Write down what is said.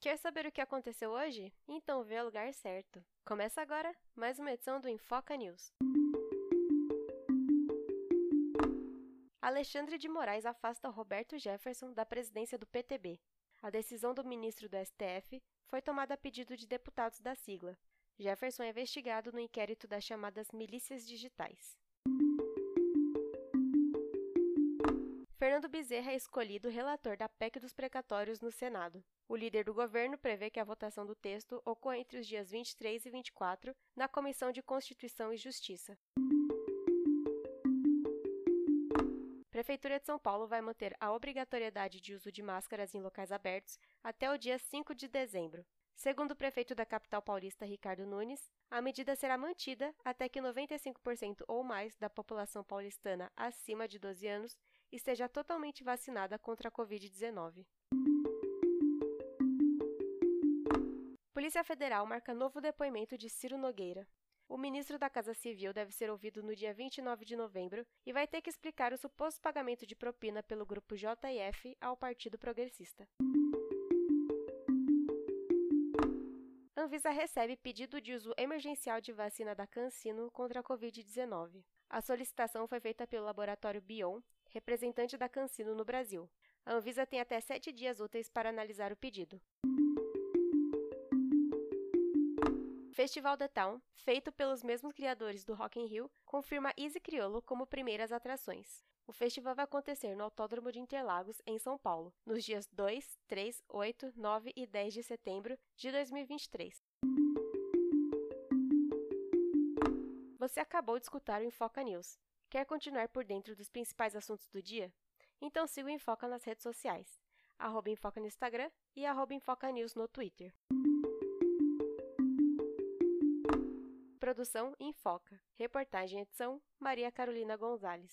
Quer saber o que aconteceu hoje? Então vê o lugar certo. Começa agora mais uma edição do Infoca News. Alexandre de Moraes afasta Roberto Jefferson da presidência do PTB. A decisão do ministro do STF foi tomada a pedido de deputados da sigla. Jefferson é investigado no inquérito das chamadas milícias digitais. Fernando Bezerra é escolhido relator da PEC dos precatórios no Senado. O líder do governo prevê que a votação do texto ocorra entre os dias 23 e 24 na Comissão de Constituição e Justiça. Prefeitura de São Paulo vai manter a obrigatoriedade de uso de máscaras em locais abertos até o dia 5 de dezembro. Segundo o prefeito da capital paulista, Ricardo Nunes, a medida será mantida até que 95% ou mais da população paulistana acima de 12 anos esteja totalmente vacinada contra a Covid-19. Polícia Federal marca novo depoimento de Ciro Nogueira. O ministro da Casa Civil deve ser ouvido no dia 29 de novembro e vai ter que explicar o suposto pagamento de propina pelo grupo JF ao Partido Progressista. Anvisa recebe pedido de uso emergencial de vacina da CanSino contra a Covid-19. A solicitação foi feita pelo laboratório Bion, representante da CanSino no Brasil. A Anvisa tem até sete dias úteis para analisar o pedido. Festival The Town, feito pelos mesmos criadores do Rock in Rio, confirma Easy Criolo como primeiras atrações. O festival vai acontecer no Autódromo de Interlagos, em São Paulo, nos dias 2, 3, 8, 9 e 10 de setembro de 2023. Você acabou de escutar o Infoca News. Quer continuar por dentro dos principais assuntos do dia? Então siga o Infoca nas redes sociais, arroba no Instagram e arroba News no Twitter. Produção Infoca. Reportagem edição Maria Carolina Gonzalez.